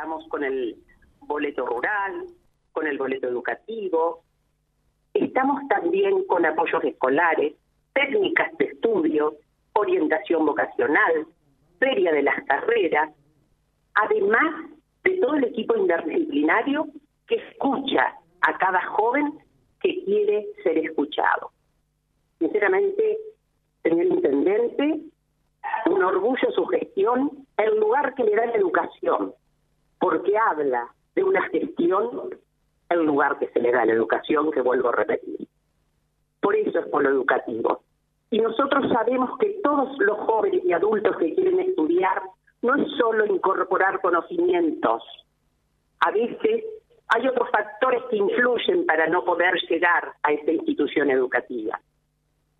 estamos con el boleto rural, con el boleto educativo, estamos también con apoyos escolares, técnicas de estudio, orientación vocacional, feria de las carreras, además de todo el equipo interdisciplinario que escucha a cada joven que quiere ser escuchado. Sinceramente, señor intendente, un orgullo su gestión, el lugar que le da la educación, porque habla de una gestión, el lugar que se le da la educación, que vuelvo a repetir. Por eso es por lo educativo. Y nosotros sabemos que todos los jóvenes y adultos que quieren estudiar no es solo incorporar conocimientos. A veces hay otros factores que influyen para no poder llegar a esta institución educativa.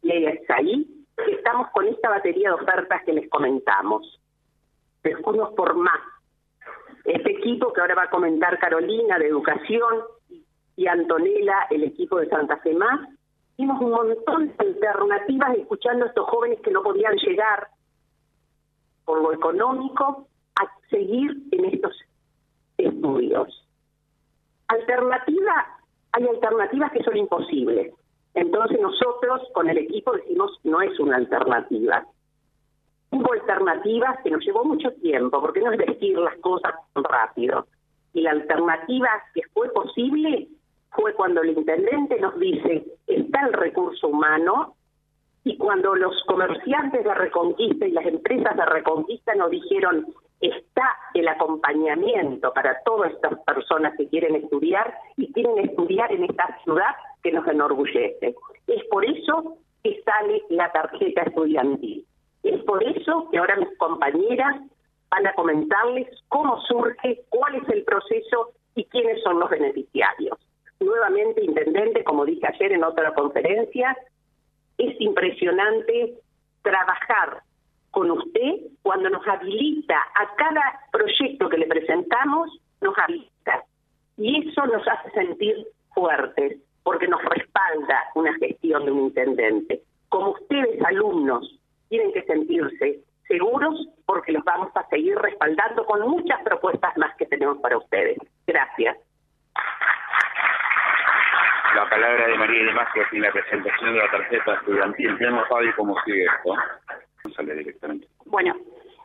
Y es ahí que estamos con esta batería de ofertas que les comentamos. Unos por más. Este equipo que ahora va a comentar Carolina de Educación y Antonella, el equipo de Santa Fe Más, hicimos un montón de alternativas escuchando a estos jóvenes que no podían llegar por lo económico a seguir en estos estudios. Alternativa, hay alternativas que son imposibles. Entonces nosotros con el equipo decimos no es una alternativa. Hubo alternativas que nos llevó mucho tiempo, porque no es decir las cosas rápido. Y la alternativa que fue posible fue cuando el intendente nos dice, está el recurso humano, y cuando los comerciantes de Reconquista y las empresas de Reconquista nos dijeron, está el acompañamiento para todas estas personas que quieren estudiar y quieren estudiar en esta ciudad que nos enorgullece. Es por eso que sale la tarjeta estudiantil. Por eso que ahora mis compañeras van a comentarles cómo surge, cuál es el proceso y quiénes son los beneficiarios. Nuevamente, Intendente, como dije ayer en otra conferencia, es impresionante trabajar con usted cuando nos habilita a cada proyecto que le presentamos, nos habilita. Y eso nos hace sentir fuertes, porque nos respalda una gestión de un intendente. Como ustedes, alumnos, sentirse seguros porque los vamos a seguir respaldando con muchas propuestas más que tenemos para ustedes. Gracias. La palabra de María de Magia en la presentación de la tarjeta estudiantil. Vemos, Fabi, cómo sigue esto. Sale directamente. Bueno,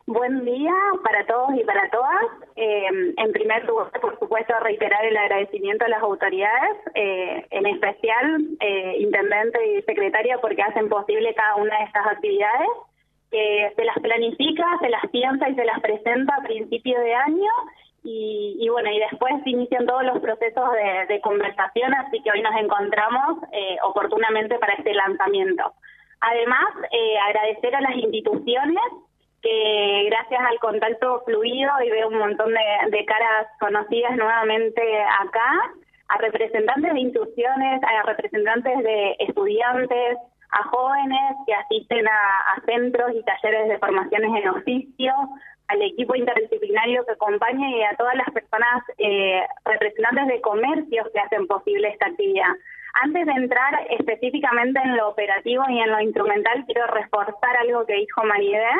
buen día para todos y para todas. Eh, en primer lugar, por supuesto, reiterar el agradecimiento a las autoridades, eh, en especial eh, intendente y secretaria, porque hacen posible cada una de estas actividades se las planifica, se las piensa y se las presenta a principio de año y, bueno, y después inician todos los procesos de, conversación, así que hoy nos encontramos eh, oportunamente para este lanzamiento. Además, eh, agradecer a las instituciones que gracias al contacto fluido y veo un montón de, caras conocidas nuevamente acá, a representantes de instituciones, a representantes de estudiantes, a jóvenes que asisten a, centros y talleres de formaciones en oficio, al equipo interdisciplinario que acompaña y a todas las personas eh, representantes de comercios que hacen posible esta actividad. Antes de entrar específicamente en lo operativo y en lo instrumental, quiero reforzar algo que dijo María,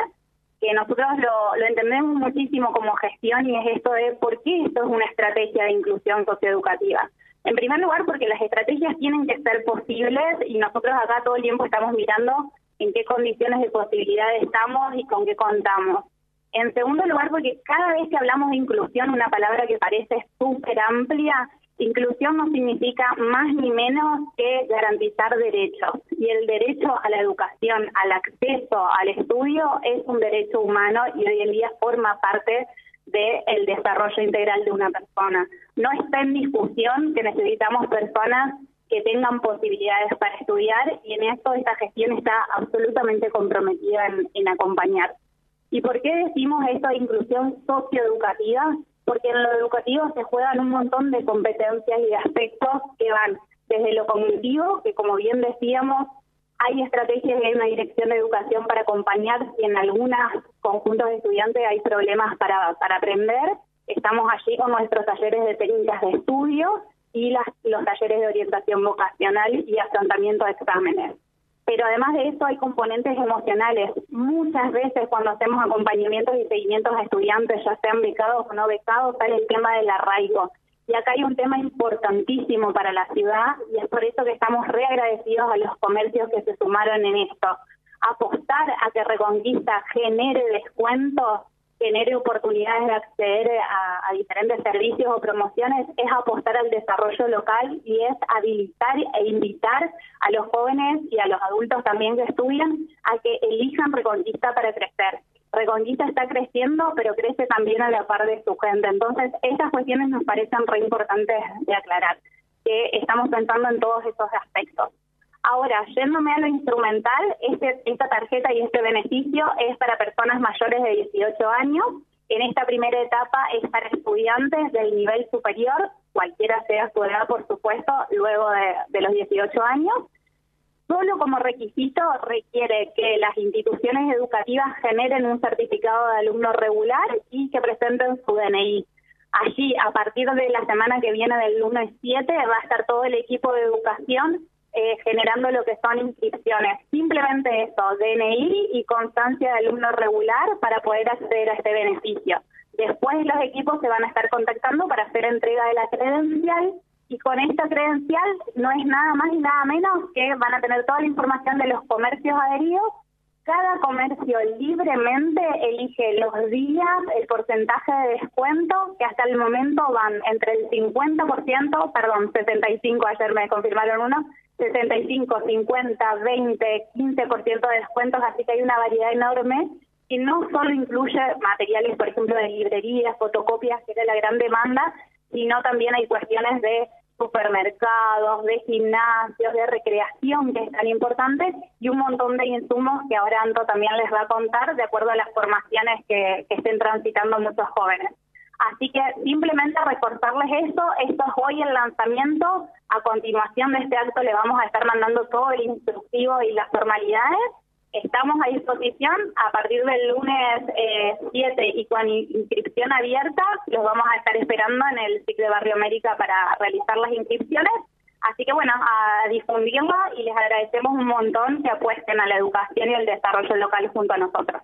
que nosotros lo, lo entendemos muchísimo como gestión y es esto de por qué esto es una estrategia de inclusión socioeducativa. En primer lugar, porque las estrategias tienen que ser posibles y nosotros acá todo el tiempo estamos mirando en qué condiciones de posibilidad estamos y con qué contamos. En segundo lugar, porque cada vez que hablamos de inclusión, una palabra que parece súper amplia, inclusión no significa más ni menos que garantizar derechos. Y el derecho a la educación, al acceso al estudio, es un derecho humano y hoy en día forma parte del desarrollo integral de una persona. No está en discusión que necesitamos personas que tengan posibilidades para estudiar y en esto esta gestión está absolutamente comprometida en, en acompañar. ¿Y por qué decimos esto de inclusión socioeducativa? Porque en lo educativo se juegan un montón de competencias y de aspectos que van desde lo cognitivo, que como bien decíamos, hay estrategias y hay una dirección de educación para acompañar si en algunos conjuntos de estudiantes hay problemas para, para aprender. Estamos allí con nuestros talleres de técnicas de estudio y las, los talleres de orientación vocacional y afrontamiento de exámenes. pero además de eso hay componentes emocionales. Muchas veces cuando hacemos acompañamientos y seguimientos a estudiantes, ya sean becados o no becados, sale el tema del arraigo. Y acá hay un tema importantísimo para la ciudad y es por eso que estamos reagradecidos a los comercios que se sumaron en esto. Apostar a que Reconquista genere descuentos genere oportunidades de acceder a, diferentes servicios o promociones es apostar al desarrollo local y es habilitar e invitar a los jóvenes y a los adultos también que estudian a que elijan Reconquista para crecer. Reconquista está creciendo, pero crece también a la par de su gente. Entonces, estas cuestiones nos parecen re importantes de aclarar, que estamos pensando en todos esos aspectos. Ahora, yéndome a lo instrumental, este, esta tarjeta y este beneficio es para personas mayores de 18 años. En esta primera etapa es para estudiantes del nivel superior, cualquiera sea su edad, por supuesto, luego de, de los 18 años. Solo como requisito requiere que las instituciones educativas generen un certificado de alumno regular y que presenten su DNI. Allí, a partir de la semana que viene del lunes 7, va a estar todo el equipo de educación eh, generando lo que son inscripciones. Simplemente eso, DNI y constancia de alumno regular para poder acceder a este beneficio. Después los equipos se van a estar contactando para hacer entrega de la credencial y con esta credencial no es nada más y nada menos que van a tener toda la información de los comercios adheridos. Cada comercio libremente elige los días, el porcentaje de descuento, que hasta el momento van entre el 50%, perdón, 75, ayer me confirmaron uno, 65, 50, 20, 15% de descuentos, así que hay una variedad enorme y no solo incluye materiales, por ejemplo, de librerías, fotocopias, que era la gran demanda, sino también hay cuestiones de supermercados, de gimnasios, de recreación, que es tan importante, y un montón de insumos que ahora Anto también les va a contar de acuerdo a las formaciones que, estén transitando muchos jóvenes. Así que simplemente recortarles eso, esto es hoy el lanzamiento, a continuación de este acto le vamos a estar mandando todo el instructivo y las formalidades. Estamos a disposición a partir del lunes 7 eh, y con inscripción abierta, los vamos a estar esperando en el CIC de Barrio América para realizar las inscripciones. Así que bueno, a difundirlo y les agradecemos un montón que apuesten a la educación y el desarrollo local junto a nosotros.